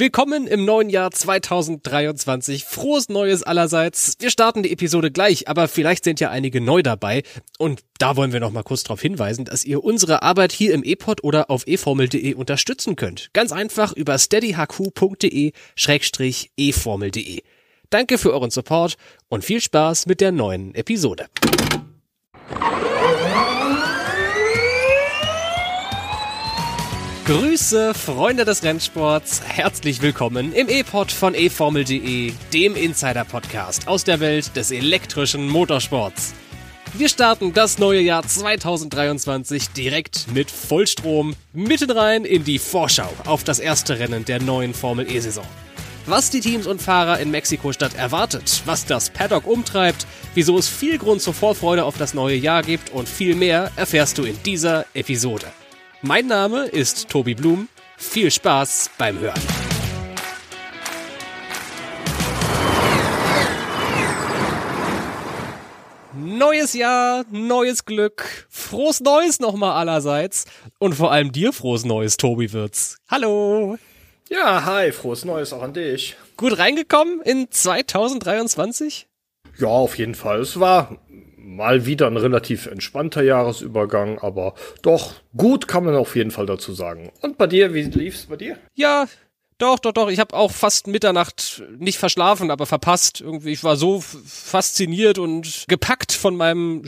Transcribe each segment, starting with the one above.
Willkommen im neuen Jahr 2023. Frohes Neues allerseits. Wir starten die Episode gleich, aber vielleicht sind ja einige neu dabei. Und da wollen wir noch mal kurz darauf hinweisen, dass ihr unsere Arbeit hier im ePod oder auf eformel.de unterstützen könnt. Ganz einfach über steadyhq.de-eformel.de. Danke für euren Support und viel Spaß mit der neuen Episode. Grüße, Freunde des Rennsports. Herzlich willkommen im E-Pod von eFormel.de, dem Insider-Podcast aus der Welt des elektrischen Motorsports. Wir starten das neue Jahr 2023 direkt mit Vollstrom mitten rein in die Vorschau auf das erste Rennen der neuen Formel E-Saison. Was die Teams und Fahrer in Mexiko-Stadt erwartet, was das Paddock umtreibt, wieso es viel Grund zur Vorfreude auf das neue Jahr gibt und viel mehr erfährst du in dieser Episode. Mein Name ist Tobi Blum. Viel Spaß beim Hören. Neues Jahr, neues Glück, frohes Neues nochmal allerseits und vor allem dir frohes Neues, Tobi Wirz. Hallo. Ja, hi, frohes Neues auch an dich. Gut reingekommen in 2023? Ja, auf jeden Fall. Es war mal wieder ein relativ entspannter Jahresübergang, aber doch gut kann man auf jeden Fall dazu sagen. Und bei dir, wie lief's bei dir? Ja, doch, doch, doch. Ich habe auch fast Mitternacht nicht verschlafen, aber verpasst. Irgendwie, ich war so fasziniert und gepackt von meinem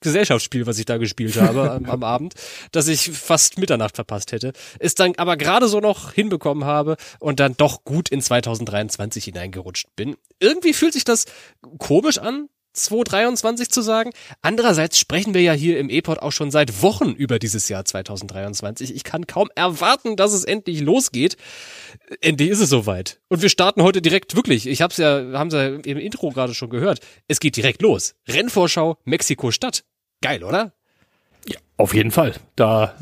Gesellschaftsspiel, was ich da gespielt habe am, am, Abend, dass ich fast Mitternacht verpasst hätte. Es dann aber gerade so noch hinbekommen habe und dann doch gut in 2023 hineingerutscht bin. Irgendwie fühlt sich das komisch an, 2023 zu sagen. Andererseits sprechen wir ja hier im E-Pod auch schon seit Wochen über dieses Jahr 2023. Ich kann kaum erwarten, dass es endlich losgeht. Endlich ist es soweit. Und wir starten heute direkt wirklich. Ich hab's ja, haben Sie ja im Intro gerade schon gehört. Es geht direkt los. Rennvorschau Mexiko-Stadt. Geil, oder? Ja, auf jeden Fall. Da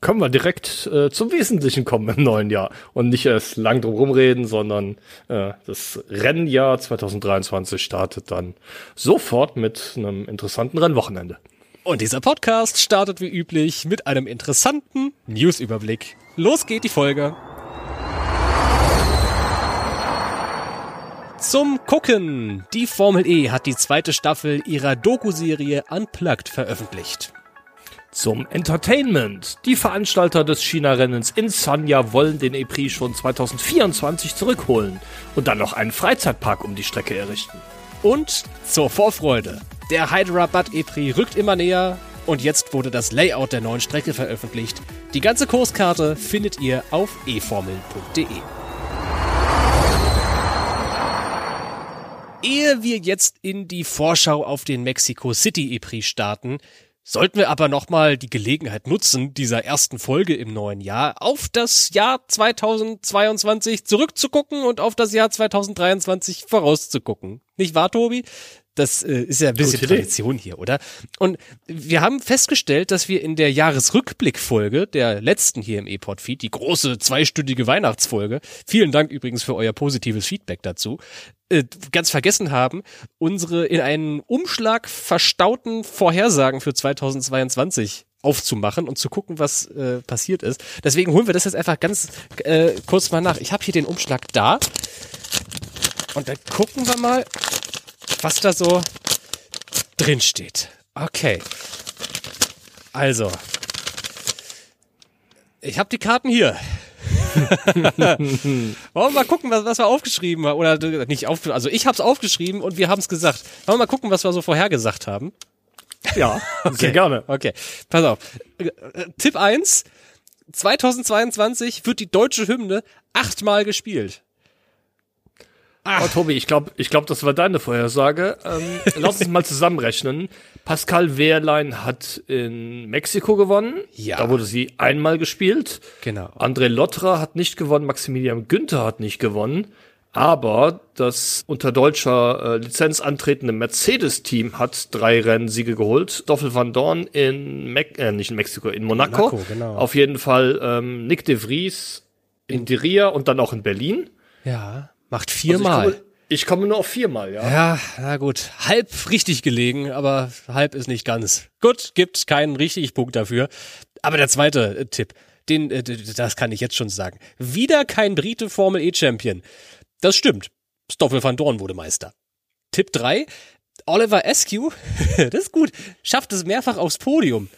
können wir direkt äh, zum Wesentlichen kommen im neuen Jahr und nicht erst lang drum rumreden, sondern äh, das Rennjahr 2023 startet dann sofort mit einem interessanten Rennwochenende. Und dieser Podcast startet wie üblich mit einem interessanten Newsüberblick. Los geht die Folge. Zum Gucken. Die Formel E hat die zweite Staffel ihrer Doku-Serie Unplugged veröffentlicht. Zum Entertainment. Die Veranstalter des China-Rennens in Sanya wollen den E-Prix schon 2024 zurückholen und dann noch einen Freizeitpark um die Strecke errichten. Und zur Vorfreude. Der Hyderabad E-Prix rückt immer näher und jetzt wurde das Layout der neuen Strecke veröffentlicht. Die ganze Kurskarte findet ihr auf eformel.de. Ehe wir jetzt in die Vorschau auf den Mexico City E-Prix starten, Sollten wir aber nochmal die Gelegenheit nutzen, dieser ersten Folge im neuen Jahr auf das Jahr 2022 zurückzugucken und auf das Jahr 2023 vorauszugucken. Nicht wahr, Tobi? Das äh, ist ja ein bisschen Tradition hier, oder? Und wir haben festgestellt, dass wir in der Jahresrückblickfolge der letzten hier im E-Pod-Feed, die große zweistündige Weihnachtsfolge, vielen Dank übrigens für euer positives Feedback dazu, äh, ganz vergessen haben, unsere in einen Umschlag verstauten Vorhersagen für 2022 aufzumachen und zu gucken, was äh, passiert ist. Deswegen holen wir das jetzt einfach ganz äh, kurz mal nach. Ich habe hier den Umschlag da und dann gucken wir mal, was da so drin steht. Okay. Also. Ich habe die Karten hier. Wollen wir mal gucken, was, was wir aufgeschrieben haben. Oder nicht auf, also ich habe es aufgeschrieben und wir haben es gesagt. Wollen wir mal gucken, was wir so vorhergesagt haben. Ja, okay. sehr gerne. Okay, pass auf. Tipp 1. 2022 wird die deutsche Hymne achtmal gespielt. Ach. Oh, Tobi, ich glaube, ich glaub, das war deine Vorhersage. Ähm, lass uns mal zusammenrechnen. Pascal Wehrlein hat in Mexiko gewonnen. Ja. Da wurde sie einmal gespielt. Genau. André Lottra hat nicht gewonnen. Maximilian Günther hat nicht gewonnen. Aber das unter deutscher äh, Lizenz antretende Mercedes-Team hat drei Rennsiege geholt. Doffel van Dorn in, Me äh, nicht in Mexiko, in Monaco. Monaco genau. Auf jeden Fall ähm, Nick de Vries in Diria und dann auch in Berlin. Ja. Macht viermal. Also ich, ich, komme nur auf viermal, ja. Ja, na gut. Halb richtig gelegen, aber halb ist nicht ganz. Gut, gibt keinen richtigen Punkt dafür. Aber der zweite äh, Tipp. den, äh, das kann ich jetzt schon sagen. Wieder kein Brite Formel E Champion. Das stimmt. Stoffel van Dorn wurde Meister. Tipp 3. Oliver Askew, das ist gut, schafft es mehrfach aufs Podium.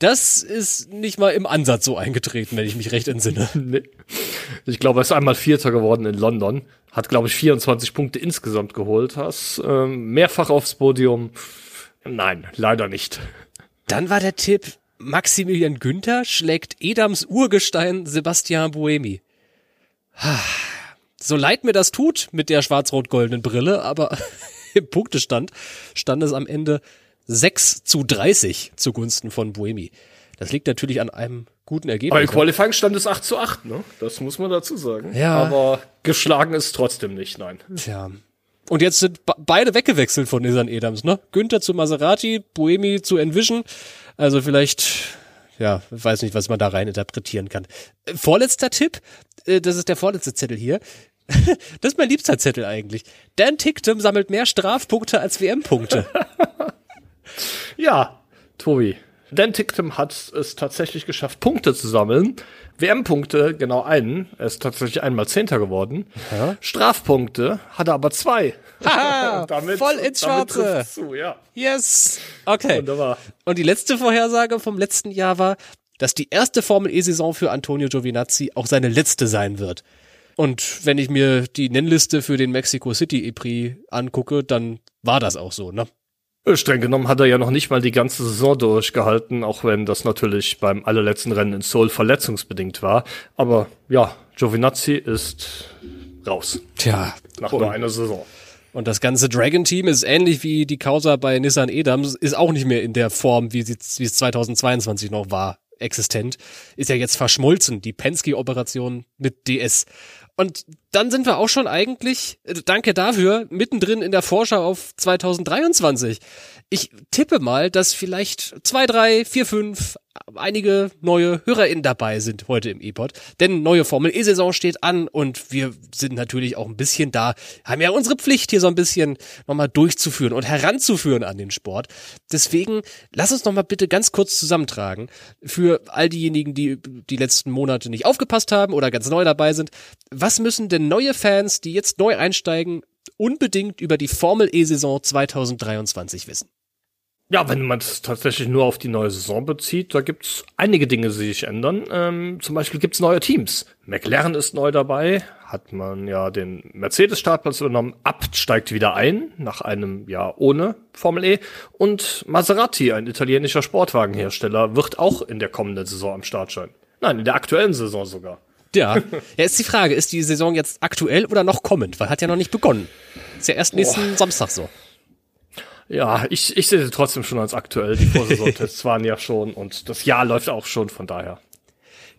Das ist nicht mal im Ansatz so eingetreten, wenn ich mich recht entsinne. Nee. Ich glaube, er ist einmal Vierter geworden in London. Hat, glaube ich, 24 Punkte insgesamt geholt. Hast ähm, mehrfach aufs Podium. Nein, leider nicht. Dann war der Tipp, Maximilian Günther schlägt Edams Urgestein Sebastian Buemi. So leid mir das tut mit der schwarz-rot-goldenen Brille, aber im Punktestand stand es am Ende 6 zu 30 zugunsten von Buemi. Das liegt natürlich an einem guten Ergebnis. Aber im Qualifying stand es 8 zu 8, ne? Das muss man dazu sagen. Ja. Aber geschlagen ist trotzdem nicht, nein. Tja. Und jetzt sind beide weggewechselt von Nissan Edams, ne? Günther zu Maserati, Buemi zu Envision. Also vielleicht, ja, weiß nicht, was man da rein interpretieren kann. Äh, vorletzter Tipp, äh, das ist der vorletzte Zettel hier. Das ist mein liebster Zettel eigentlich. Dan Ticktum sammelt mehr Strafpunkte als WM-Punkte. Ja, Tobi. Dan Ticktum hat es tatsächlich geschafft, Punkte zu sammeln. WM-Punkte, genau einen. Er ist tatsächlich einmal Zehnter geworden. Ja. Strafpunkte hat er aber zwei. Haha, Damit- voll ins Schwarze. Zu, ja. Yes. Okay. Wunderbar. Und die letzte Vorhersage vom letzten Jahr war, dass die erste Formel E-Saison für Antonio Giovinazzi auch seine letzte sein wird. Und wenn ich mir die Nennliste für den Mexico City E-Prix angucke, dann war das auch so, ne? Äh, Streng genommen hat er ja noch nicht mal die ganze Saison durchgehalten, auch wenn das natürlich beim allerletzten Rennen in Seoul verletzungsbedingt war. Aber ja, Giovinazzi ist raus Tja. nach nur einer Saison. und das ganze Dragon Team ist ähnlich wie die Causa bei Nissan Edams, ist auch nicht mehr in der Form, wie, sie, wie es 2022 noch war, existent. Ist ja jetzt verschmolzen, die Penske-Operation mit DS. Und dann sind wir auch schon eigentlich, äh, danke dafür, mittendrin in der Vorschau auf 2023. Ich tippe mal, dass vielleicht zwei, drei, vier, fünf, einige neue HörerInnen dabei sind heute im E-Pod. Denn neue Formel E-Saison steht an und wir sind natürlich auch ein bisschen da, haben ja unsere Pflicht hier so ein bisschen nochmal durchzuführen und heranzuführen an den Sport. Deswegen lass uns nochmal bitte ganz kurz zusammentragen für all diejenigen, die die letzten Monate nicht aufgepasst haben oder ganz neu dabei sind. Was müssen denn neue Fans, die jetzt neu einsteigen, unbedingt über die Formel E-Saison 2023 wissen? Ja, wenn man es tatsächlich nur auf die neue Saison bezieht, da gibt's einige Dinge, die sich ändern. Ähm, zum Beispiel gibt's neue Teams. McLaren ist neu dabei, hat man ja den Mercedes-Startplatz übernommen, Abt steigt wieder ein, nach einem Jahr ohne Formel E. Und Maserati, ein italienischer Sportwagenhersteller, wird auch in der kommenden Saison am Start sein. Nein, in der aktuellen Saison sogar. Ja. ja, ist die Frage, ist die Saison jetzt aktuell oder noch kommend? Weil hat ja noch nicht begonnen. Ist ja erst nächsten Samstag so. Ja, ich, ich sehe sie trotzdem schon als aktuell. Die Vorsaisontests waren ja schon und das Jahr läuft auch schon, von daher.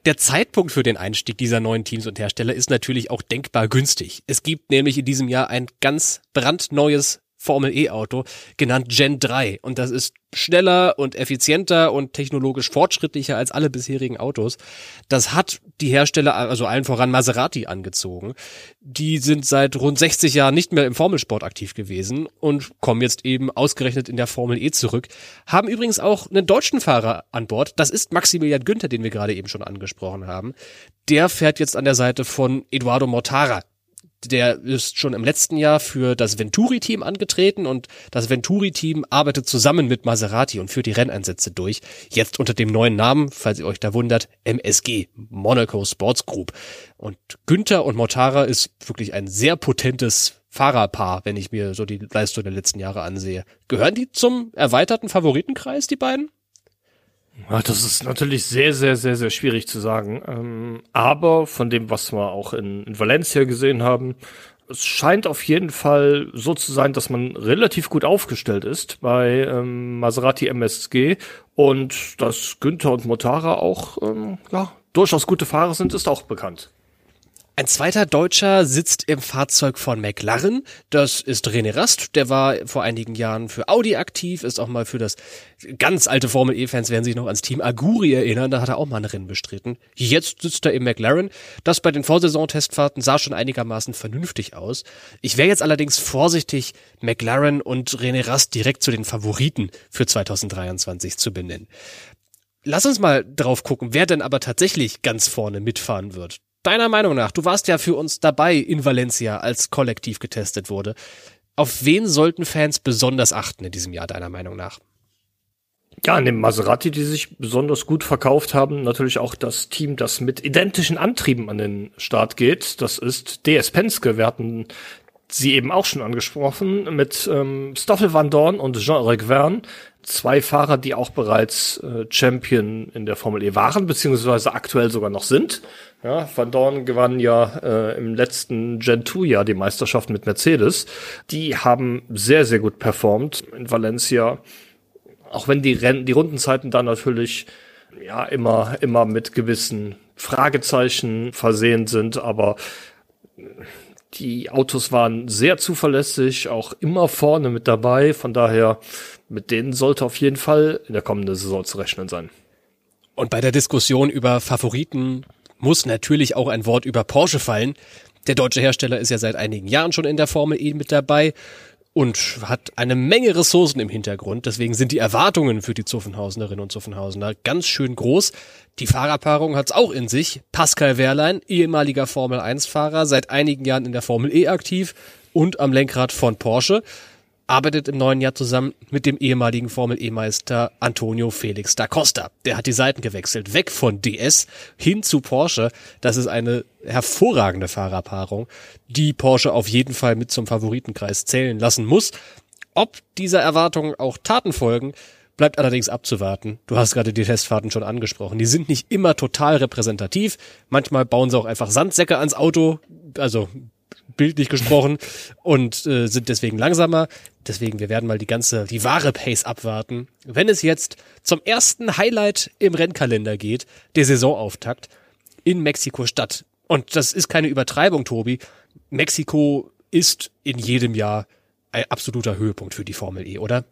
Der Zeitpunkt für den Einstieg dieser neuen Teams und Hersteller ist natürlich auch denkbar günstig. Es gibt nämlich in diesem Jahr ein ganz brandneues Formel E-Auto, genannt Gen 3. Und das ist schneller und effizienter und technologisch fortschrittlicher als alle bisherigen Autos. Das hat die Hersteller, also allen voran Maserati, angezogen. Die sind seit rund 60 Jahren nicht mehr im Formelsport aktiv gewesen und kommen jetzt eben ausgerechnet in der Formel E zurück. Haben übrigens auch einen deutschen Fahrer an Bord. Das ist Maximilian Günther, den wir gerade eben schon angesprochen haben. Der fährt jetzt an der Seite von Eduardo Mortara der ist schon im letzten Jahr für das Venturi-Team angetreten und das Venturi-Team arbeitet zusammen mit Maserati und führt die Renneinsätze durch. Jetzt unter dem neuen Namen, falls ihr euch da wundert, MSG, Monaco Sports Group. Und Günther und Mortara ist wirklich ein sehr potentes Fahrerpaar, wenn ich mir so die Leistung der letzten Jahre ansehe. Gehören die zum erweiterten Favoritenkreis, die beiden? Das ist natürlich sehr, sehr, sehr, sehr schwierig zu sagen. Ähm, aber von dem, was wir auch in, in Valencia gesehen haben, es scheint auf jeden Fall so zu sein, dass man relativ gut aufgestellt ist bei ähm, Maserati MSG und dass Günther und Motara auch ähm, ja, durchaus gute Fahrer sind, ist auch bekannt. Ein zweiter Deutscher sitzt im Fahrzeug von McLaren. Das ist René Rast. Der war vor einigen Jahren für Audi aktiv, ist auch mal für das ganz alte Formel E-Fans werden sich noch ans Team Aguri erinnern. Da hat er auch mal ein Rennen bestritten. Jetzt sitzt er im McLaren. Das bei den Vorsaison-Testfahrten sah schon einigermaßen vernünftig aus. Ich wäre jetzt allerdings vorsichtig, McLaren und René Rast direkt zu den Favoriten für 2023 zu benennen. Lass uns mal drauf gucken, wer denn aber tatsächlich ganz vorne mitfahren wird. Deiner Meinung nach, du warst ja für uns dabei in Valencia, als kollektiv getestet wurde. Auf wen sollten Fans besonders achten in diesem Jahr, deiner Meinung nach? Ja, in dem Maserati, die sich besonders gut verkauft haben, natürlich auch das Team, das mit identischen Antrieben an den Start geht. Das ist DS Penske. Wir hatten sie eben auch schon angesprochen mit ähm, Stoffel Van Dorn und Jean-Eric Verne. Zwei Fahrer, die auch bereits äh, Champion in der Formel E waren, beziehungsweise aktuell sogar noch sind. Ja, Van Dorn gewann ja äh, im letzten Gen 2 Jahr die Meisterschaft mit Mercedes. Die haben sehr, sehr gut performt in Valencia. Auch wenn die Rennen, die Rundenzeiten da natürlich ja immer, immer mit gewissen Fragezeichen versehen sind, aber die Autos waren sehr zuverlässig, auch immer vorne mit dabei. Von daher, mit denen sollte auf jeden Fall in der kommenden Saison zu rechnen sein. Und bei der Diskussion über Favoriten muss natürlich auch ein Wort über Porsche fallen. Der deutsche Hersteller ist ja seit einigen Jahren schon in der Formel E mit dabei und hat eine Menge Ressourcen im Hintergrund. Deswegen sind die Erwartungen für die Zuffenhausenerinnen und Zuffenhausener ganz schön groß. Die Fahrerpaarung hat's auch in sich. Pascal Wehrlein, ehemaliger Formel 1-Fahrer, seit einigen Jahren in der Formel E aktiv und am Lenkrad von Porsche arbeitet im neuen Jahr zusammen mit dem ehemaligen Formel-E-Meister Antonio Felix da Costa. Der hat die Seiten gewechselt, weg von DS hin zu Porsche. Das ist eine hervorragende Fahrerpaarung, die Porsche auf jeden Fall mit zum Favoritenkreis zählen lassen muss. Ob dieser Erwartungen auch Taten folgen, bleibt allerdings abzuwarten. Du hast gerade die Testfahrten schon angesprochen. Die sind nicht immer total repräsentativ. Manchmal bauen sie auch einfach Sandsäcke ans Auto, also bildlich gesprochen und äh, sind deswegen langsamer. Deswegen, wir werden mal die ganze, die wahre Pace abwarten. Wenn es jetzt zum ersten Highlight im Rennkalender geht, der Saisonauftakt in Mexiko-Stadt. Und das ist keine Übertreibung, Tobi. Mexiko ist in jedem Jahr ein absoluter Höhepunkt für die Formel E, oder?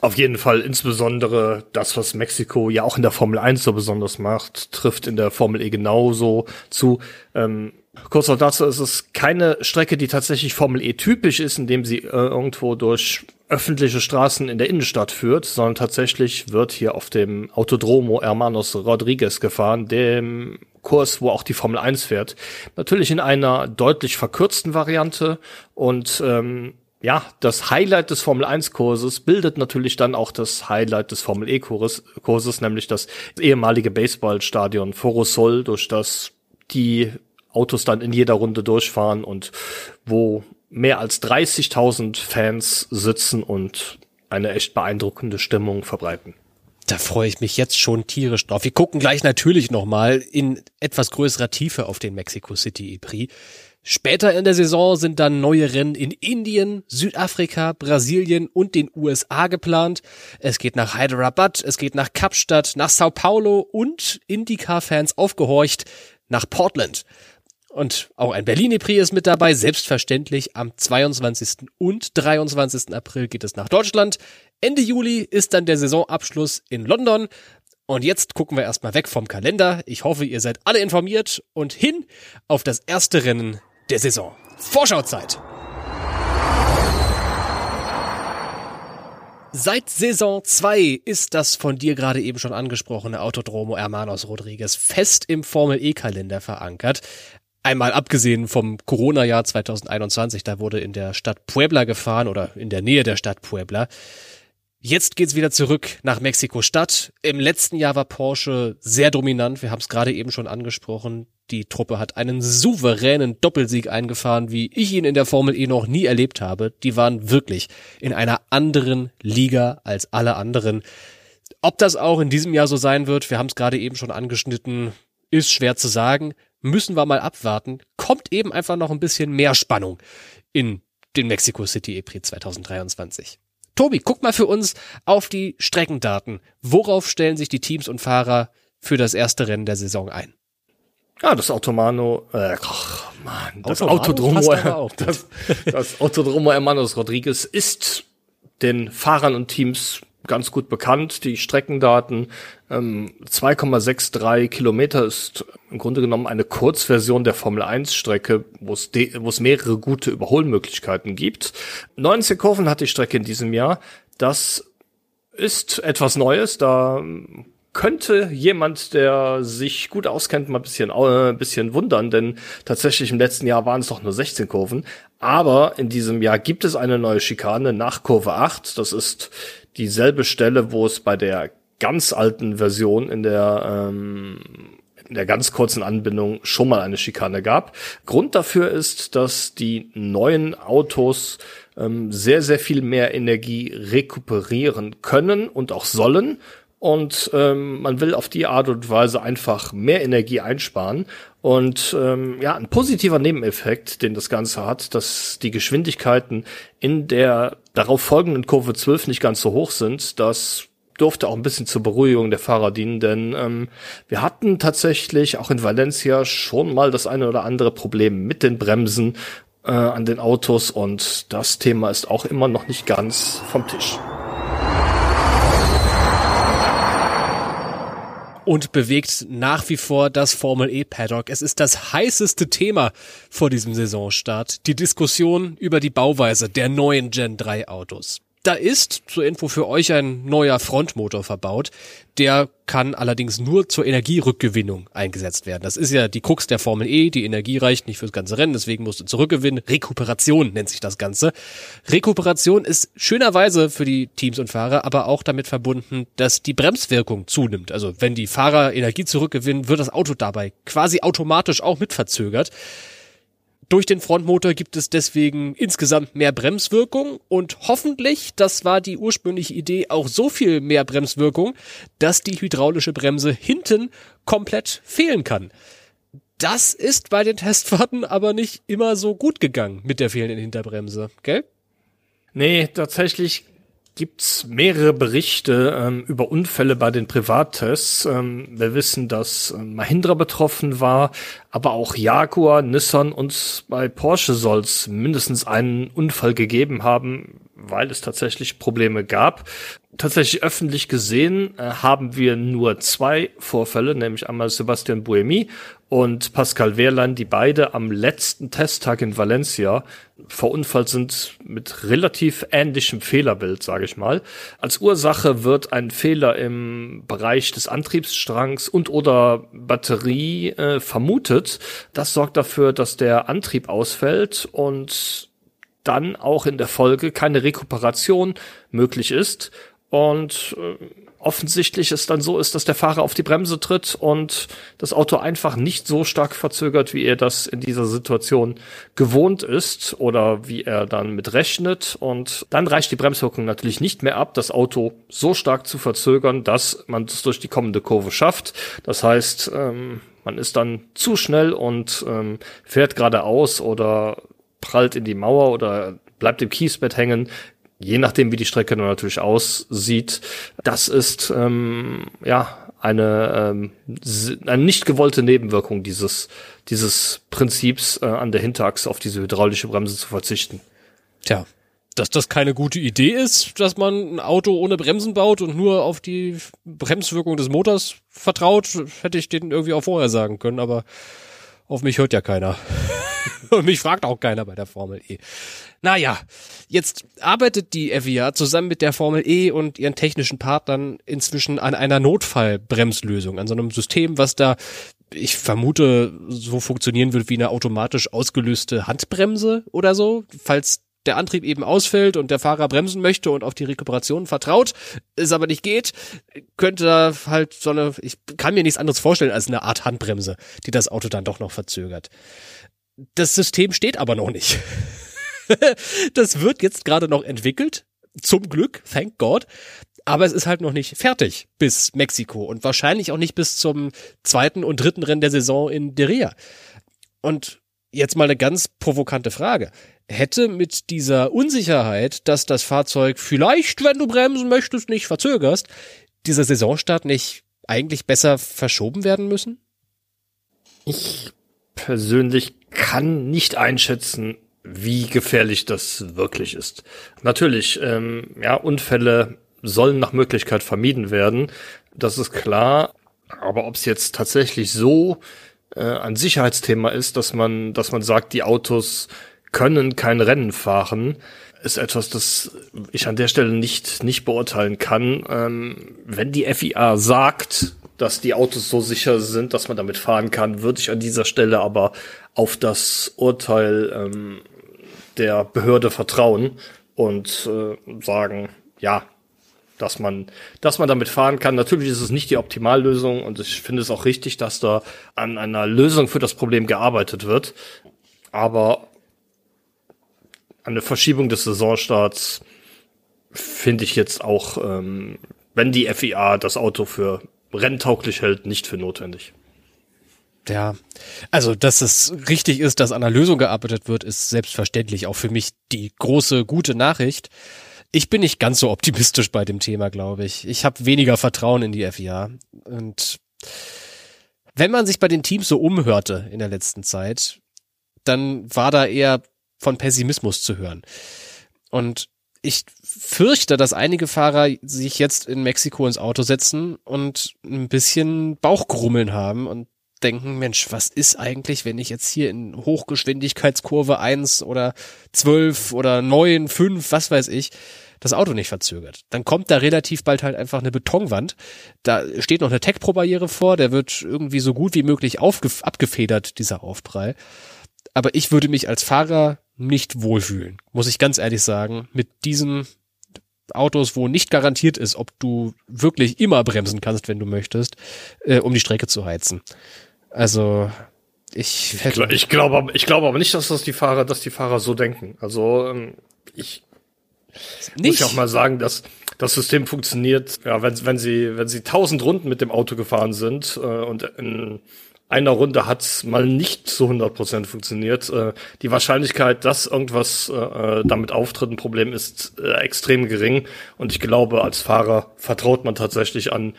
Auf jeden Fall, insbesondere das, was Mexiko ja auch in der Formel 1 so besonders macht, trifft in der Formel E genauso zu. Ähm, kurz noch dazu, es ist keine Strecke, die tatsächlich Formel E typisch ist, indem sie äh, irgendwo durch öffentliche Straßen in der Innenstadt führt, sondern tatsächlich wird hier auf dem Autodromo Hermanos Rodriguez gefahren, dem Kurs, wo auch die Formel 1 fährt. Natürlich in einer deutlich verkürzten Variante und ähm, ja, das Highlight des Formel 1 Kurses bildet natürlich dann auch das Highlight des Formel E Kurses, Kurses nämlich das ehemalige Baseballstadion Foro Sol, durch das die Autos dann in jeder Runde durchfahren und wo mehr als 30.000 Fans sitzen und eine echt beeindruckende Stimmung verbreiten. Da freue ich mich jetzt schon tierisch drauf. Wir gucken gleich natürlich nochmal in etwas größerer Tiefe auf den Mexico City E-Prix. Später in der Saison sind dann neue Rennen in Indien, Südafrika, Brasilien und den USA geplant. Es geht nach Hyderabad, es geht nach Kapstadt, nach Sao Paulo und IndyCar-Fans aufgehorcht nach Portland. Und auch ein Berlin Prix ist mit dabei, selbstverständlich. Am 22. und 23. April geht es nach Deutschland. Ende Juli ist dann der Saisonabschluss in London. Und jetzt gucken wir erstmal weg vom Kalender. Ich hoffe, ihr seid alle informiert und hin auf das erste Rennen der Saison. Vorschauzeit. Seit Saison 2 ist das von dir gerade eben schon angesprochene Autodromo Hermanos Rodriguez fest im Formel E-Kalender verankert. Einmal abgesehen vom Corona-Jahr 2021, da wurde in der Stadt Puebla gefahren oder in der Nähe der Stadt Puebla. Jetzt geht's wieder zurück nach Mexiko-Stadt. Im letzten Jahr war Porsche sehr dominant. Wir haben es gerade eben schon angesprochen. Die Truppe hat einen souveränen Doppelsieg eingefahren, wie ich ihn in der Formel E noch nie erlebt habe. Die waren wirklich in einer anderen Liga als alle anderen. Ob das auch in diesem Jahr so sein wird, wir haben es gerade eben schon angeschnitten, ist schwer zu sagen. Müssen wir mal abwarten. Kommt eben einfach noch ein bisschen mehr Spannung in den Mexico City E-Prix 2023. Tobi, guck mal für uns auf die Streckendaten. Worauf stellen sich die Teams und Fahrer für das erste Rennen der Saison ein? Ja, das Automano, äh, ach, Mann, das Autodromo, das, das Autodromo Hermanos Rodriguez ist den Fahrern und Teams ganz gut bekannt. Die Streckendaten ähm, 2,63 Kilometer ist im Grunde genommen eine Kurzversion der Formel 1 Strecke, wo es mehrere gute Überholmöglichkeiten gibt. 19 Kurven hat die Strecke in diesem Jahr. Das ist etwas Neues. Da könnte jemand, der sich gut auskennt, mal ein bisschen, äh, bisschen wundern, denn tatsächlich im letzten Jahr waren es doch nur 16 Kurven. Aber in diesem Jahr gibt es eine neue Schikane nach Kurve 8. Das ist dieselbe Stelle, wo es bei der ganz alten Version in der ähm, in der ganz kurzen Anbindung schon mal eine Schikane gab. Grund dafür ist, dass die neuen Autos ähm, sehr, sehr viel mehr Energie rekuperieren können und auch sollen. Und ähm, man will auf die Art und Weise einfach mehr Energie einsparen. Und ähm, ja, ein positiver Nebeneffekt, den das Ganze hat, dass die Geschwindigkeiten in der darauf folgenden Kurve 12 nicht ganz so hoch sind, das durfte auch ein bisschen zur Beruhigung der Fahrer dienen, denn ähm, wir hatten tatsächlich auch in Valencia schon mal das eine oder andere Problem mit den Bremsen äh, an den Autos und das Thema ist auch immer noch nicht ganz vom Tisch. Und bewegt nach wie vor das Formel E Paddock. Es ist das heißeste Thema vor diesem Saisonstart. Die Diskussion über die Bauweise der neuen Gen 3 Autos. Da ist, zur Info für euch, ein neuer Frontmotor verbaut. Der kann allerdings nur zur Energierückgewinnung eingesetzt werden. Das ist ja die Krux der Formel E. Die Energie reicht nicht fürs ganze Rennen, deswegen musst du zurückgewinnen. Rekuperation nennt sich das Ganze. Rekuperation ist schönerweise für die Teams und Fahrer aber auch damit verbunden, dass die Bremswirkung zunimmt. Also wenn die Fahrer Energie zurückgewinnen, wird das Auto dabei quasi automatisch auch mit verzögert. Durch den Frontmotor gibt es deswegen insgesamt mehr Bremswirkung und hoffentlich, das war die ursprüngliche Idee, auch so viel mehr Bremswirkung, dass die hydraulische Bremse hinten komplett fehlen kann. Das ist bei den Testfahrten aber nicht immer so gut gegangen mit der fehlenden Hinterbremse, gell? Nee, tatsächlich gibt's mehrere Berichte ähm, über Unfälle bei den Privattests. Ähm, wir wissen, dass äh, Mahindra betroffen war, aber auch Jaguar, Nissan und bei Porsche soll es mindestens einen Unfall gegeben haben, weil es tatsächlich Probleme gab. Tatsächlich öffentlich gesehen äh, haben wir nur zwei Vorfälle, nämlich einmal Sebastian Buemi und Pascal Wehrlein, die beide am letzten Testtag in Valencia verunfallt sind mit relativ ähnlichem Fehlerbild, sage ich mal. Als Ursache wird ein Fehler im Bereich des Antriebsstrangs und oder Batterie äh, vermutet. Das sorgt dafür, dass der Antrieb ausfällt und dann auch in der Folge keine Rekuperation möglich ist und äh, offensichtlich es dann so ist, dass der Fahrer auf die Bremse tritt und das Auto einfach nicht so stark verzögert, wie er das in dieser Situation gewohnt ist oder wie er dann mit rechnet. Und dann reicht die Bremswirkung natürlich nicht mehr ab, das Auto so stark zu verzögern, dass man es durch die kommende Kurve schafft. Das heißt, ähm, man ist dann zu schnell und ähm, fährt geradeaus oder prallt in die Mauer oder bleibt im Kiesbett hängen, je nachdem, wie die Strecke dann natürlich aussieht, das ist ähm, ja eine, ähm, eine nicht gewollte Nebenwirkung dieses, dieses Prinzips äh, an der Hinterachse auf diese hydraulische Bremse zu verzichten. Tja, dass das keine gute Idee ist, dass man ein Auto ohne Bremsen baut und nur auf die Bremswirkung des Motors vertraut, hätte ich den irgendwie auch vorher sagen können, aber auf mich hört ja keiner. Und mich fragt auch keiner bei der Formel E. Naja, jetzt arbeitet die FIA zusammen mit der Formel E und ihren technischen Partnern inzwischen an einer Notfallbremslösung, an so einem System, was da ich vermute, so funktionieren wird wie eine automatisch ausgelöste Handbremse oder so, falls der Antrieb eben ausfällt und der Fahrer bremsen möchte und auf die Rekuperation vertraut, es aber nicht geht, könnte halt so eine, ich kann mir nichts anderes vorstellen als eine Art Handbremse, die das Auto dann doch noch verzögert. Das System steht aber noch nicht. das wird jetzt gerade noch entwickelt. Zum Glück, thank God. Aber es ist halt noch nicht fertig bis Mexiko und wahrscheinlich auch nicht bis zum zweiten und dritten Rennen der Saison in Deria. Und jetzt mal eine ganz provokante Frage. Hätte mit dieser Unsicherheit, dass das Fahrzeug vielleicht, wenn du bremsen möchtest, nicht verzögerst, dieser Saisonstart nicht eigentlich besser verschoben werden müssen? Ich persönlich kann nicht einschätzen, wie gefährlich das wirklich ist. Natürlich, ähm, ja, Unfälle sollen nach Möglichkeit vermieden werden. Das ist klar. Aber ob es jetzt tatsächlich so äh, ein Sicherheitsthema ist, dass man, dass man sagt, die Autos können kein Rennen fahren, ist etwas, das ich an der Stelle nicht, nicht beurteilen kann. Ähm, wenn die FIA sagt, dass die Autos so sicher sind, dass man damit fahren kann, würde ich an dieser Stelle aber auf das Urteil ähm, der Behörde vertrauen und äh, sagen, ja, dass man, dass man damit fahren kann. Natürlich ist es nicht die Optimallösung und ich finde es auch richtig, dass da an einer Lösung für das Problem gearbeitet wird. Aber eine Verschiebung des Saisonstarts finde ich jetzt auch, ähm, wenn die FIA das Auto für renntauglich hält, nicht für notwendig. Ja, also dass es richtig ist, dass an einer Lösung gearbeitet wird, ist selbstverständlich auch für mich die große gute Nachricht. Ich bin nicht ganz so optimistisch bei dem Thema, glaube ich. Ich habe weniger Vertrauen in die FIA. Und wenn man sich bei den Teams so umhörte in der letzten Zeit, dann war da eher von Pessimismus zu hören. Und ich fürchte, dass einige Fahrer sich jetzt in Mexiko ins Auto setzen und ein bisschen Bauchgrummeln haben und denken, Mensch, was ist eigentlich, wenn ich jetzt hier in Hochgeschwindigkeitskurve eins oder zwölf oder neun, fünf, was weiß ich, das Auto nicht verzögert. Dann kommt da relativ bald halt einfach eine Betonwand. Da steht noch eine Tech-Pro-Barriere vor, der wird irgendwie so gut wie möglich abgefedert, dieser Aufprall. Aber ich würde mich als Fahrer nicht wohlfühlen, muss ich ganz ehrlich sagen, mit diesen Autos, wo nicht garantiert ist, ob du wirklich immer bremsen kannst, wenn du möchtest, äh, um die Strecke zu heizen. Also ich ich, glaube ich glaube aber nicht, dass das die Fahrer, dass die Fahrer so denken. Also ähm, ich nicht. muss ja auch mal sagen, dass das System funktioniert, ja, wenn, wenn sie wenn sie tausend Runden mit dem Auto gefahren sind äh, und in einer Runde hat's mal nicht zu 100% funktioniert. Äh, die Wahrscheinlichkeit, dass irgendwas äh, damit auftritt, ein Problem ist äh, extrem gering. Und ich glaube, als Fahrer vertraut man tatsächlich an,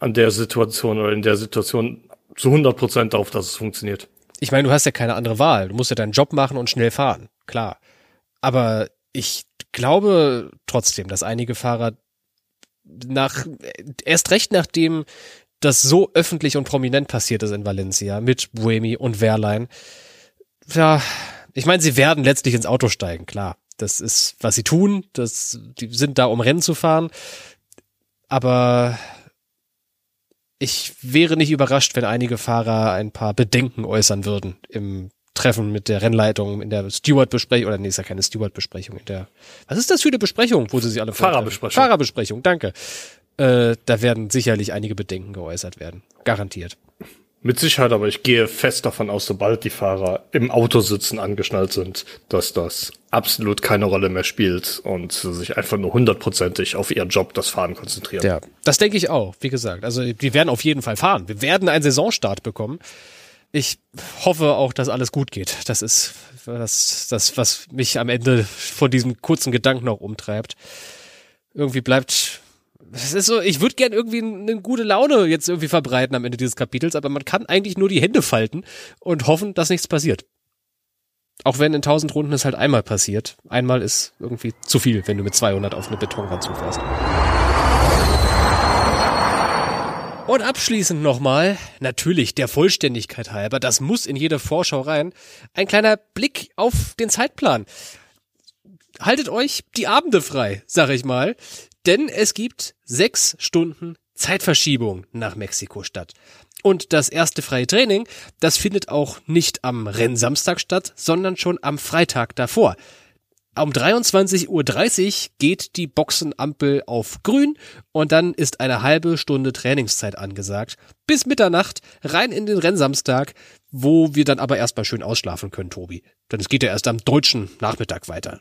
an der Situation oder in der Situation zu 100% darauf, dass es funktioniert. Ich meine, du hast ja keine andere Wahl. Du musst ja deinen Job machen und schnell fahren. Klar. Aber ich glaube trotzdem, dass einige Fahrer nach, erst recht nachdem das so öffentlich und prominent passiert ist in Valencia mit Buemi und Wehrlein. Ja, ich meine, sie werden letztlich ins Auto steigen, klar. Das ist, was sie tun. Das, die sind da, um Rennen zu fahren. Aber ich wäre nicht überrascht, wenn einige Fahrer ein paar Bedenken äußern würden im Treffen mit der Rennleitung, in der Steward-Besprechung, oder nee, ist ja keine Steward-Besprechung, in der, was ist das für eine Besprechung, wo sie sich alle Fahrerbesprechung. Fahrerbesprechung, danke. Äh, da werden sicherlich einige Bedenken geäußert werden. Garantiert. Mit Sicherheit, aber ich gehe fest davon aus, sobald die Fahrer im Auto sitzen, angeschnallt sind, dass das absolut keine Rolle mehr spielt und sich einfach nur hundertprozentig auf ihren Job, das Fahren konzentrieren. Ja, das denke ich auch, wie gesagt. Also die werden auf jeden Fall fahren. Wir werden einen Saisonstart bekommen. Ich hoffe auch, dass alles gut geht. Das ist das, das was mich am Ende von diesem kurzen Gedanken noch umtreibt. Irgendwie bleibt es ist so, ich würde gern irgendwie eine gute Laune jetzt irgendwie verbreiten am Ende dieses Kapitels, aber man kann eigentlich nur die Hände falten und hoffen, dass nichts passiert. Auch wenn in tausend Runden es halt einmal passiert. Einmal ist irgendwie zu viel, wenn du mit 200 auf eine Betonwand zufährst. Und abschließend nochmal, natürlich der Vollständigkeit halber, das muss in jede Vorschau rein, ein kleiner Blick auf den Zeitplan. Haltet euch die Abende frei, sag ich mal denn es gibt sechs Stunden Zeitverschiebung nach Mexiko-Stadt. Und das erste freie Training, das findet auch nicht am Rennsamstag statt, sondern schon am Freitag davor. Um 23.30 Uhr geht die Boxenampel auf grün und dann ist eine halbe Stunde Trainingszeit angesagt. Bis Mitternacht rein in den Rennsamstag, wo wir dann aber erstmal schön ausschlafen können, Tobi. Denn es geht ja erst am deutschen Nachmittag weiter.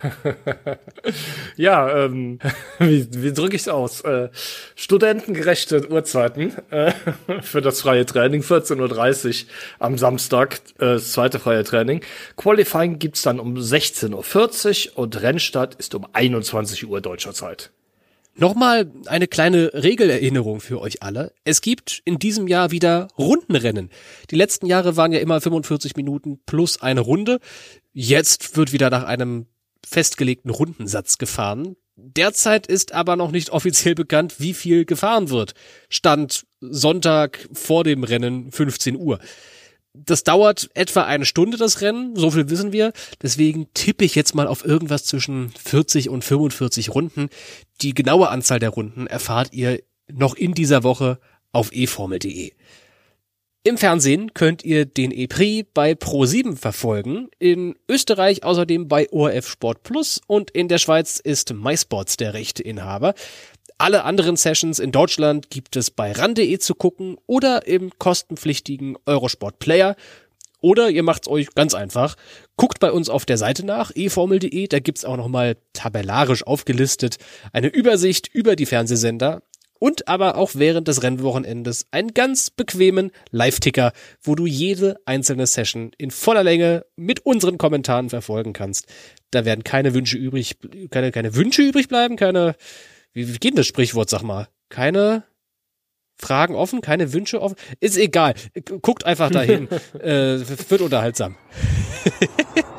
ja, ähm, wie, wie drücke ich es aus? Äh, studentengerechte Uhrzeiten äh, für das freie Training, 14.30 Uhr am Samstag, äh, das zweite freie Training. Qualifying gibt's dann um 16.40 Uhr und Rennstart ist um 21 Uhr deutscher Zeit. Nochmal eine kleine Regelerinnerung für euch alle. Es gibt in diesem Jahr wieder Rundenrennen. Die letzten Jahre waren ja immer 45 Minuten plus eine Runde. Jetzt wird wieder nach einem festgelegten Rundensatz gefahren. Derzeit ist aber noch nicht offiziell bekannt, wie viel gefahren wird. Stand Sonntag vor dem Rennen 15 Uhr. das dauert etwa eine Stunde, das Rennen, so viel wissen wir. Deswegen tippe ich jetzt mal auf irgendwas zwischen 40 und 45 Runden. Die genaue Anzahl der Runden erfahrt ihr noch in dieser Woche auf eformel.de. Im Fernsehen könnt ihr den E-Prix bei Pro7 verfolgen, in Österreich außerdem bei ORF Sport Plus und in der Schweiz ist MySports der Rechteinhaber. Alle anderen Sessions in Deutschland gibt es bei ran.de zu gucken oder im kostenpflichtigen Eurosport Player. Oder ihr macht's euch ganz einfach. Guckt bei uns auf der Seite nach, eformel.de, da gibt's auch nochmal tabellarisch aufgelistet eine Übersicht über die Fernsehsender und aber auch während des Rennwochenendes einen ganz bequemen Live-Ticker, wo du jede einzelne Session in voller Länge mit unseren Kommentaren verfolgen kannst. Da werden keine Wünsche übrig, keine, keine Wünsche übrig bleiben, keine wie, wie geht denn das Sprichwort, sag mal? Keine Fragen offen, keine Wünsche offen? Ist egal. Guckt einfach dahin. äh, wird unterhaltsam.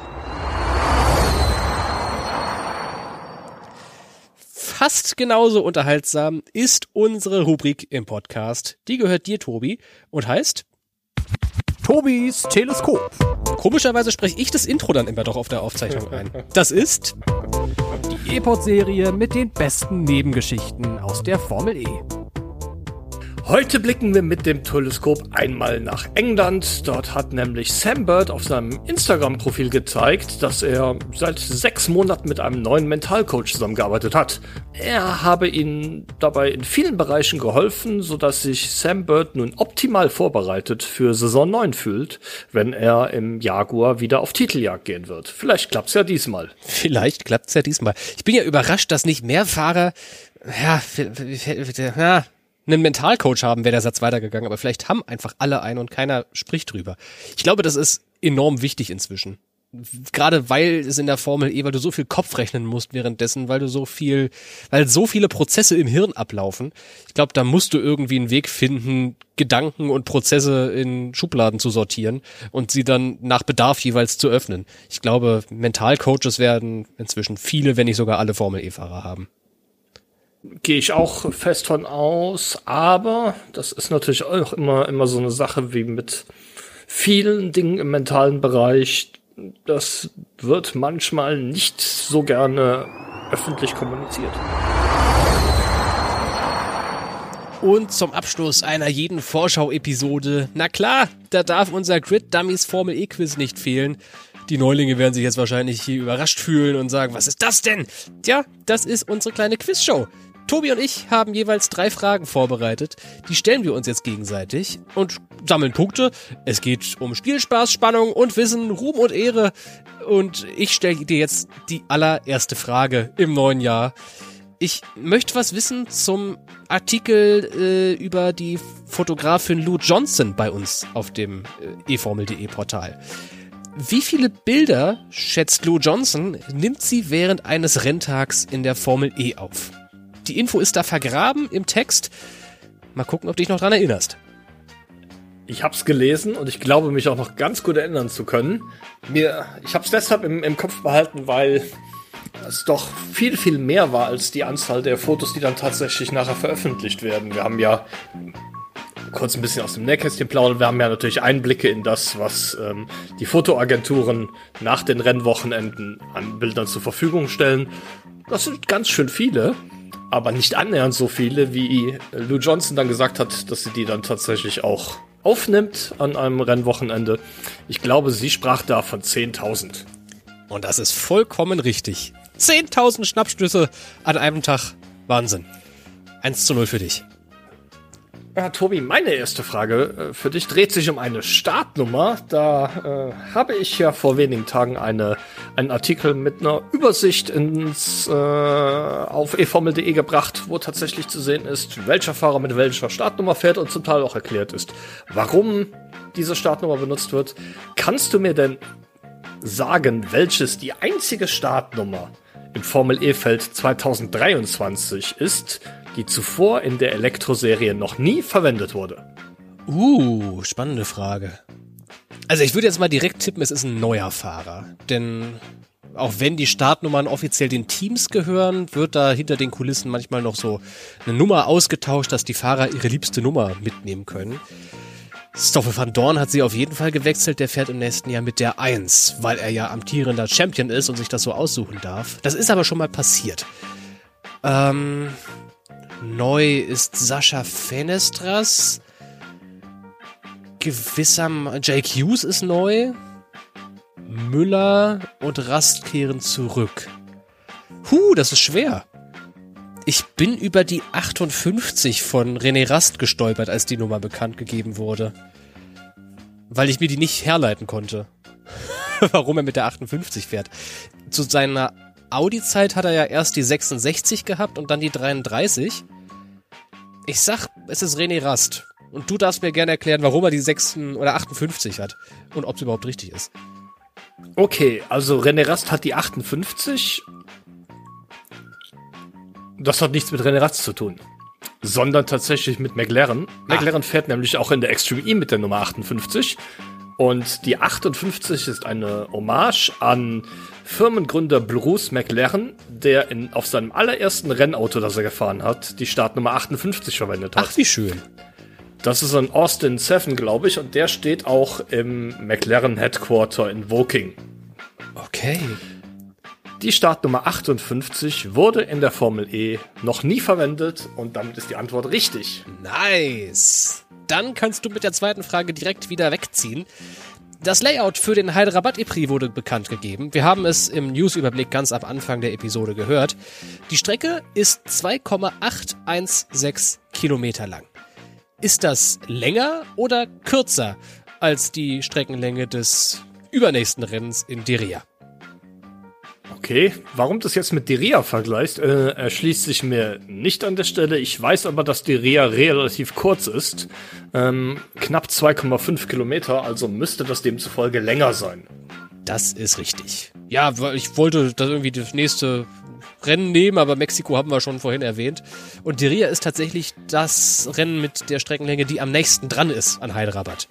Fast genauso unterhaltsam ist unsere Rubrik im Podcast. Die gehört dir, Tobi, und heißt Tobis Teleskop. Komischerweise spreche ich das Intro dann immer doch auf der Aufzeichnung ein. Das ist die E-Pod-Serie mit den besten Nebengeschichten aus der Formel E. Heute blicken wir mit dem Teleskop einmal nach England. Dort hat nämlich Sam Bird auf seinem Instagram-Profil gezeigt, dass er seit sechs Monaten mit einem neuen Mentalcoach zusammengearbeitet hat. Er habe ihnen dabei in vielen Bereichen geholfen, sodass sich Sam Bird nun optimal vorbereitet für Saison 9 fühlt, wenn er im Jaguar wieder auf Titeljagd gehen wird. Vielleicht klappt's ja diesmal. Vielleicht klappt's ja diesmal. Ich bin ja überrascht, dass nicht mehr Fahrer ja, ja, einen Mentalcoach haben, wäre der Satz weitergegangen, aber vielleicht haben einfach alle einen und keiner spricht drüber. Ich glaube, das ist enorm wichtig inzwischen. Gerade weil es in der Formel E, weil du so viel Kopf rechnen musst währenddessen, weil du so viel, weil so viele Prozesse im Hirn ablaufen. Ich glaube, da musst du irgendwie einen Weg finden, Gedanken und Prozesse in Schubladen zu sortieren und sie dann nach Bedarf jeweils zu öffnen. Ich glaube, Mentalcoaches werden inzwischen viele, wenn nicht sogar alle Formel E-Fahrer haben. Gehe ich auch fest von aus, aber das ist natürlich auch immer, immer so eine Sache wie mit vielen Dingen im mentalen Bereich. Das wird manchmal nicht so gerne öffentlich kommuniziert. Und zum Abschluss einer jeden Vorschau-Episode, na klar, da darf unser Grid Dummies Formel E Quiz nicht fehlen. Die Neulinge werden sich jetzt wahrscheinlich hier überrascht fühlen und sagen, was ist das denn? Tja, das ist unsere kleine Quizshow. Tobi und ich haben jeweils drei Fragen vorbereitet. Die stellen wir uns jetzt gegenseitig und sammeln Punkte. Es geht um Spielspaß, Spannung und Wissen, Ruhm und Ehre. Und ich stelle dir jetzt die allererste Frage im neuen Jahr. Ich möchte was wissen zum Artikel äh, über die Fotografin Lou Johnson bei uns auf dem äh, eformel.de Portal. Wie viele Bilder, schätzt Lou Johnson, nimmt sie während eines Renntags in der Formel E auf? Die Info ist da vergraben im Text. Mal gucken, ob du dich noch dran erinnerst. Ich habe es gelesen und ich glaube, mich auch noch ganz gut erinnern zu können. Mir, ich habe es deshalb im, im Kopf behalten, weil es doch viel, viel mehr war als die Anzahl der Fotos, die dann tatsächlich nachher veröffentlicht werden. Wir haben ja kurz ein bisschen aus dem Nähkästchen plaudern. Wir haben ja natürlich Einblicke in das, was ähm, die Fotoagenturen nach den Rennwochenenden an Bildern zur Verfügung stellen. Das sind ganz schön viele aber nicht annähernd so viele, wie Lou Johnson dann gesagt hat, dass sie die dann tatsächlich auch aufnimmt an einem Rennwochenende. Ich glaube, sie sprach da von 10.000. Und das ist vollkommen richtig. 10.000 Schnappstöße an einem Tag. Wahnsinn. 1 zu 0 für dich. Ja, Tobi, meine erste Frage äh, für dich dreht sich um eine Startnummer. Da äh, habe ich ja vor wenigen Tagen eine, einen Artikel mit einer Übersicht ins, äh, auf eformel.de gebracht, wo tatsächlich zu sehen ist, welcher Fahrer mit welcher Startnummer fährt und zum Teil auch erklärt ist, warum diese Startnummer benutzt wird. Kannst du mir denn sagen, welches die einzige Startnummer im Formel E-Feld 2023 ist, die zuvor in der Elektroserie noch nie verwendet wurde? Uh, spannende Frage. Also ich würde jetzt mal direkt tippen, es ist ein neuer Fahrer. Denn auch wenn die Startnummern offiziell den Teams gehören, wird da hinter den Kulissen manchmal noch so eine Nummer ausgetauscht, dass die Fahrer ihre liebste Nummer mitnehmen können. Stoffel van Dorn hat sie auf jeden Fall gewechselt. Der fährt im nächsten Jahr mit der 1, weil er ja amtierender Champion ist und sich das so aussuchen darf. Das ist aber schon mal passiert. Ähm, neu ist Sascha Fenestras. Gewisser Jake Hughes ist neu. Müller und Rast kehren zurück. Huh, das ist schwer. Ich bin über die 58 von René Rast gestolpert, als die Nummer bekannt gegeben wurde. Weil ich mir die nicht herleiten konnte. Warum er mit der 58 fährt. Zu seiner Audi-Zeit hat er ja erst die 66 gehabt und dann die 33. Ich sag, es ist René Rast. Und du darfst mir gerne erklären, warum er die 6 oder 58 hat. Und ob es überhaupt richtig ist. Okay, also René Rast hat die 58 das hat nichts mit René Ratz zu tun, sondern tatsächlich mit McLaren. Ah. McLaren fährt nämlich auch in der Extreme E mit der Nummer 58. Und die 58 ist eine Hommage an Firmengründer Bruce McLaren, der in, auf seinem allerersten Rennauto, das er gefahren hat, die Startnummer 58 verwendet hat. Ach, wie schön. Das ist ein Austin 7, glaube ich, und der steht auch im McLaren Headquarter in Woking. Okay. Die Startnummer 58 wurde in der Formel E noch nie verwendet und damit ist die Antwort richtig. Nice. Dann kannst du mit der zweiten Frage direkt wieder wegziehen. Das Layout für den Hyderabad E-Prix wurde bekannt gegeben. Wir haben es im Newsüberblick ganz am Anfang der Episode gehört. Die Strecke ist 2,816 Kilometer lang. Ist das länger oder kürzer als die Streckenlänge des übernächsten Rennens in Diria? Okay, warum das jetzt mit Diria vergleicht, äh, erschließt sich mir nicht an der Stelle. Ich weiß aber, dass Diria relativ kurz ist. Ähm, knapp 2,5 Kilometer, also müsste das demzufolge länger sein. Das ist richtig. Ja, weil ich wollte das irgendwie das nächste Rennen nehmen, aber Mexiko haben wir schon vorhin erwähnt. Und Diria ist tatsächlich das Rennen mit der Streckenlänge, die am nächsten dran ist an Hyderabad.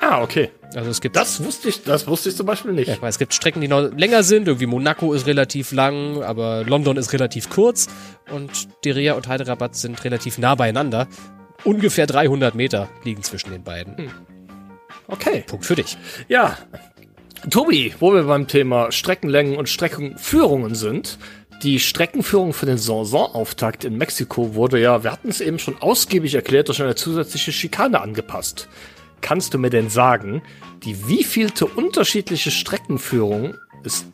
Ah, okay. Also es gibt. Das wusste ich, das wusste ich zum Beispiel nicht. Ja, es gibt Strecken, die noch länger sind. Irgendwie Monaco ist relativ lang, aber London ist relativ kurz. Und Diria und Hyderabad sind relativ nah beieinander. Ungefähr 300 Meter liegen zwischen den beiden. Hm. Okay. Punkt für dich. Ja. Tobi, wo wir beim Thema Streckenlängen und Streckenführungen sind. Die Streckenführung für den Saisonauftakt in Mexiko wurde ja, wir hatten es eben schon ausgiebig erklärt, durch eine zusätzliche Schikane angepasst kannst du mir denn sagen, die wievielte unterschiedliche Streckenführung ist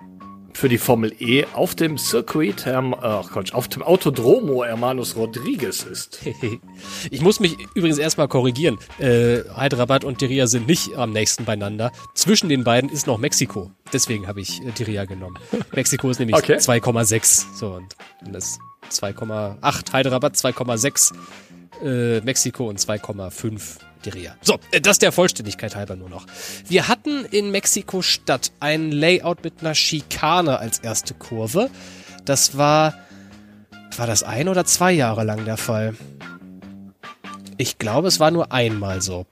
für die Formel E auf dem Circuit, Herm, ach Gott, auf dem Autodromo Hermanos Rodriguez ist. ich muss mich übrigens erstmal korrigieren. Äh, Hyderabad und Diria sind nicht am nächsten beieinander. Zwischen den beiden ist noch Mexiko. Deswegen habe ich äh, genommen. Mexiko ist nämlich okay. 2,6. So, und das 2,8. Hyderabad 2,6. Äh, Mexiko und 2,5 Diria. So, äh, das der Vollständigkeit halber nur noch. Wir hatten in Mexiko-Stadt ein Layout mit einer Schikane als erste Kurve. Das war, war das ein oder zwei Jahre lang der Fall? Ich glaube, es war nur einmal so.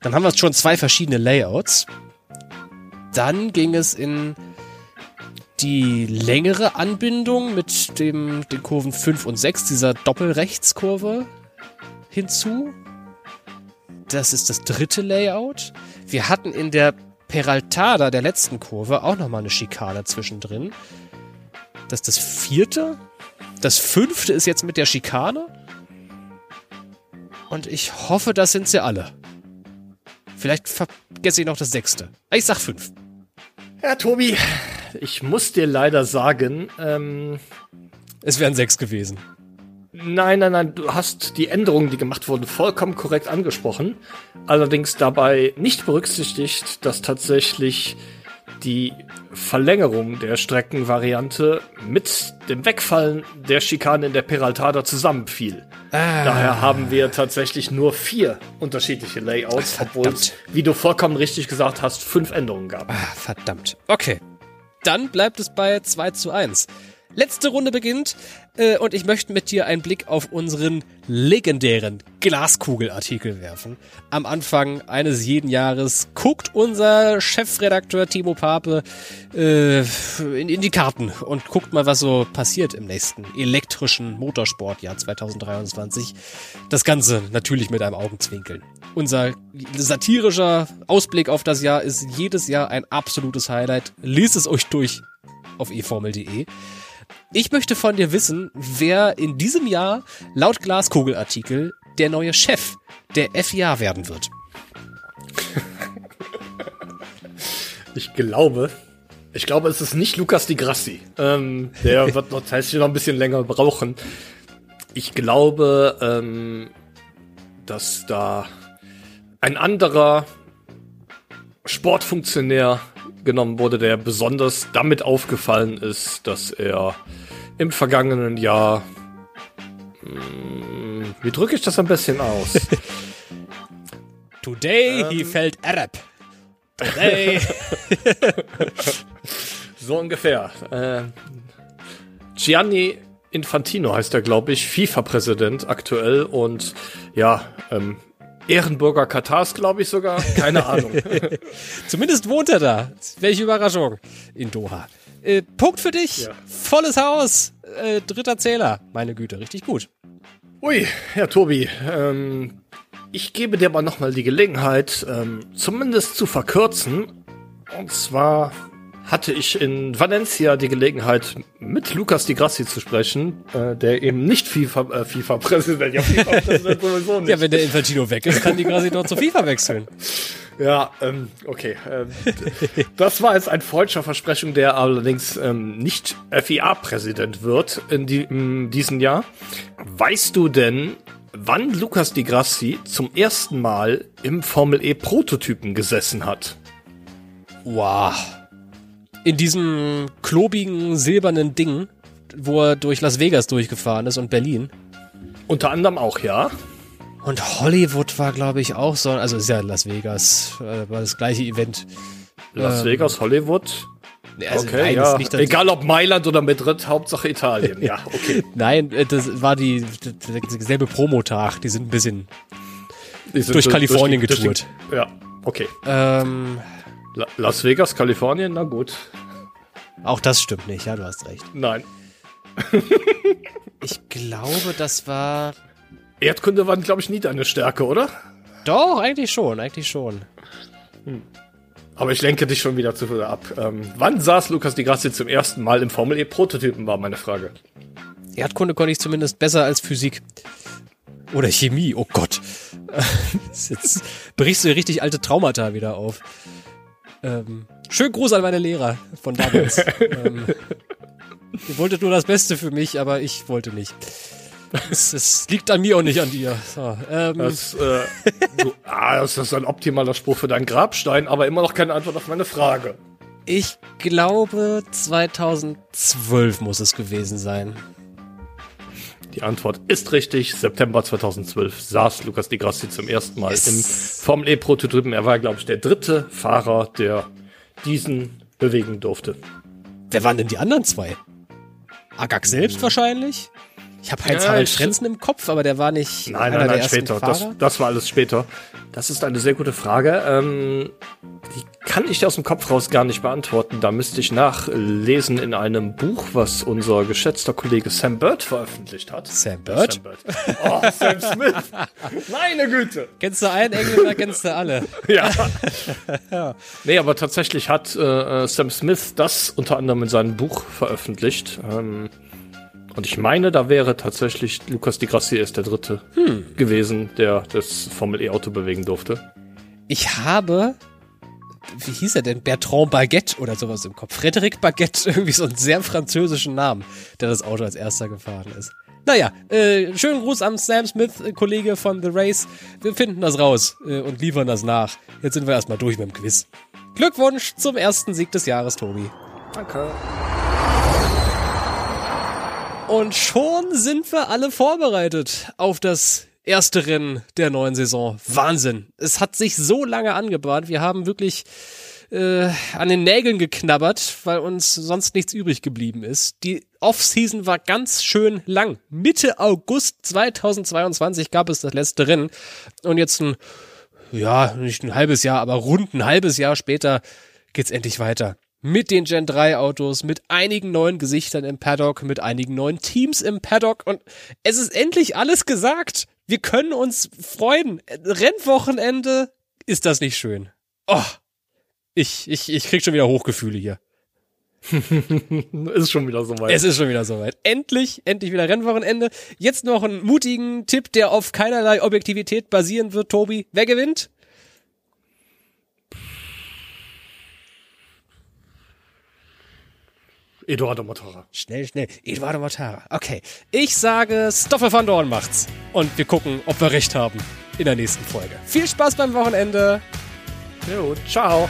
Dann haben wir schon zwei verschiedene Layouts. Dann ging es in die längere Anbindung mit dem, den Kurven 5 und 6, dieser Doppelrechtskurve hinzu. Das ist das dritte Layout. Wir hatten in der Peraltada der letzten Kurve auch nochmal eine Schikane zwischendrin. Das ist das vierte. Das fünfte ist jetzt mit der Schikane. Und ich hoffe, das sind sie alle. Vielleicht vergesse ich noch das sechste. Ich sag fünf. Ja, Tobi, ich muss dir leider sagen, ähm, es wären sechs gewesen. Nein, nein, nein, du hast die Änderungen, die gemacht wurden, vollkommen korrekt angesprochen. Allerdings dabei nicht berücksichtigt, dass tatsächlich die Verlängerung der Streckenvariante mit dem Wegfallen der Schikane in der Peraltada zusammenfiel. Ah. Daher haben wir tatsächlich nur vier unterschiedliche Layouts, obwohl es, wie du vollkommen richtig gesagt hast, fünf Änderungen gab. Ah, verdammt. Okay. Dann bleibt es bei 2 zu 1. Letzte Runde beginnt. Äh, und ich möchte mit dir einen Blick auf unseren legendären Glaskugelartikel werfen. Am Anfang eines jeden Jahres guckt unser Chefredakteur Timo Pape äh, in, in die Karten und guckt mal, was so passiert im nächsten elektrischen Motorsportjahr 2023. Das Ganze natürlich mit einem Augenzwinkeln. Unser satirischer Ausblick auf das Jahr ist jedes Jahr ein absolutes Highlight. Lies es euch durch auf eformel.de. Ich möchte von dir wissen, wer in diesem Jahr laut Glaskugelartikel der neue Chef der FIA werden wird. Ich glaube, ich glaube, es ist nicht Lukas Di Grassi. Ähm, der wird noch tatsächlich noch ein bisschen länger brauchen. Ich glaube, ähm, dass da ein anderer Sportfunktionär genommen wurde, der besonders damit aufgefallen ist, dass er im vergangenen Jahr, hm, wie drücke ich das ein bisschen aus? Today he felt Arab. Today. so ungefähr. Äh, Gianni Infantino heißt er, glaube ich, FIFA-Präsident aktuell und ja, ähm, Ehrenbürger Katars, glaube ich sogar. Keine Ahnung. Zumindest wohnt er da. Welche Überraschung. In Doha. Äh, Punkt für dich. Ja. Volles Haus. Äh, dritter Zähler. Meine Güte, richtig gut. Ui, Herr Tobi, ähm, ich gebe dir aber nochmal die Gelegenheit, ähm, zumindest zu verkürzen. Und zwar hatte ich in Valencia die Gelegenheit, mit Lukas Di Grassi zu sprechen, äh, der eben nicht FIFA, äh, FIFA-Präsident, ja, FIFA-Präsident sowieso nicht. Ja, wenn der Infantino weg ist, kann Di Grassi doch zu FIFA wechseln. Ja, ähm, okay. Ähm, das war jetzt ein freudscher Versprechung, der allerdings ähm, nicht FIA-Präsident wird in, die, in diesem Jahr. Weißt du denn, wann Lukas Di Grassi zum ersten Mal im Formel E Prototypen gesessen hat? Wow in diesem klobigen silbernen Ding, wo er durch Las Vegas durchgefahren ist und Berlin. Unter anderem auch, ja. Und Hollywood war, glaube ich, auch so. Also ist ja Las Vegas, äh, war das gleiche Event. Las ähm, Vegas, Hollywood. Also okay, nein, ja. Nicht, Egal ob Mailand oder Madrid, Hauptsache Italien. ja, okay. nein, äh, das war die derselbe Promotag. Die sind ein bisschen sind durch Kalifornien durch die, getourt. Durch die, ja, okay. Ähm, La Las Vegas, Kalifornien, na gut. Auch das stimmt nicht, ja, du hast recht. Nein. ich glaube, das war. Erdkunde war, glaube ich, nie deine Stärke, oder? Doch, eigentlich schon, eigentlich schon. Hm. Aber ich lenke dich schon wieder zu viel ab. Ähm, wann saß Lukas Di Grassi zum ersten Mal im Formel E Prototypen, war meine Frage. Erdkunde konnte ich zumindest besser als Physik. Oder Chemie, oh Gott. Jetzt brichst du richtig alte Traumata wieder auf. Ähm, schönen Gruß an meine Lehrer von damals. ähm, ihr wolltet nur das Beste für mich, aber ich wollte nicht. Es, es liegt an mir und nicht an dir. So, ähm. das, äh, du, ah, das ist ein optimaler Spruch für deinen Grabstein, aber immer noch keine Antwort auf meine Frage. Ich glaube, 2012 muss es gewesen sein. Die Antwort ist richtig. September 2012 saß Lukas Di Grassi zum ersten Mal yes. im Formel E Prototypen. Er war, glaube ich, der dritte Fahrer, der diesen bewegen durfte. Wer waren denn die anderen zwei? Agak selbst wahrscheinlich? Ich habe Heinz-Harald ja, Frenzen im Kopf, aber der war nicht. Nein, nein, nein, später. Das, das, war alles später. Das ist eine sehr gute Frage. Ähm, die kann ich aus dem Kopf raus gar nicht beantworten. Da müsste ich nachlesen in einem Buch, was unser geschätzter Kollege Sam Bird veröffentlicht hat. Sam Bird? Sam Bird. Oh, Sam Smith. Meine Güte. Kennst du einen Engländer, kennst du alle. ja. ja. Nee, aber tatsächlich hat äh, Sam Smith das unter anderem in seinem Buch veröffentlicht. Ähm, und ich meine, da wäre tatsächlich Lukas Di Grassi erst der Dritte hm. gewesen, der das Formel E-Auto bewegen durfte. Ich habe, wie hieß er denn? Bertrand Baguette oder sowas im Kopf. Frédéric Baguette, irgendwie so einen sehr französischen Namen, der das Auto als erster gefahren ist. Naja, äh, schönen Gruß am Sam Smith, äh, Kollege von The Race. Wir finden das raus äh, und liefern das nach. Jetzt sind wir erstmal durch mit dem Quiz. Glückwunsch zum ersten Sieg des Jahres, Tobi. Danke. Und schon sind wir alle vorbereitet auf das erste Rennen der neuen Saison. Wahnsinn. Es hat sich so lange angebahnt. Wir haben wirklich äh, an den Nägeln geknabbert, weil uns sonst nichts übrig geblieben ist. Die Offseason war ganz schön lang. Mitte August 2022 gab es das letzte Rennen und jetzt ein, ja, nicht ein halbes Jahr, aber rund ein halbes Jahr später geht's endlich weiter. Mit den Gen 3 Autos, mit einigen neuen Gesichtern im Paddock, mit einigen neuen Teams im Paddock und es ist endlich alles gesagt. Wir können uns freuen. Rennwochenende, ist das nicht schön? Oh, ich, ich, ich krieg schon wieder Hochgefühle hier. ist schon wieder soweit. Es ist schon wieder soweit. Endlich, endlich wieder Rennwochenende. Jetzt noch einen mutigen Tipp, der auf keinerlei Objektivität basieren wird, Tobi. Wer gewinnt? Eduardo Mortara. Schnell, schnell. Eduardo Mortara. Okay. Ich sage, Stoffel van Dorn macht's. Und wir gucken, ob wir recht haben in der nächsten Folge. Viel Spaß beim Wochenende. Jo, ciao.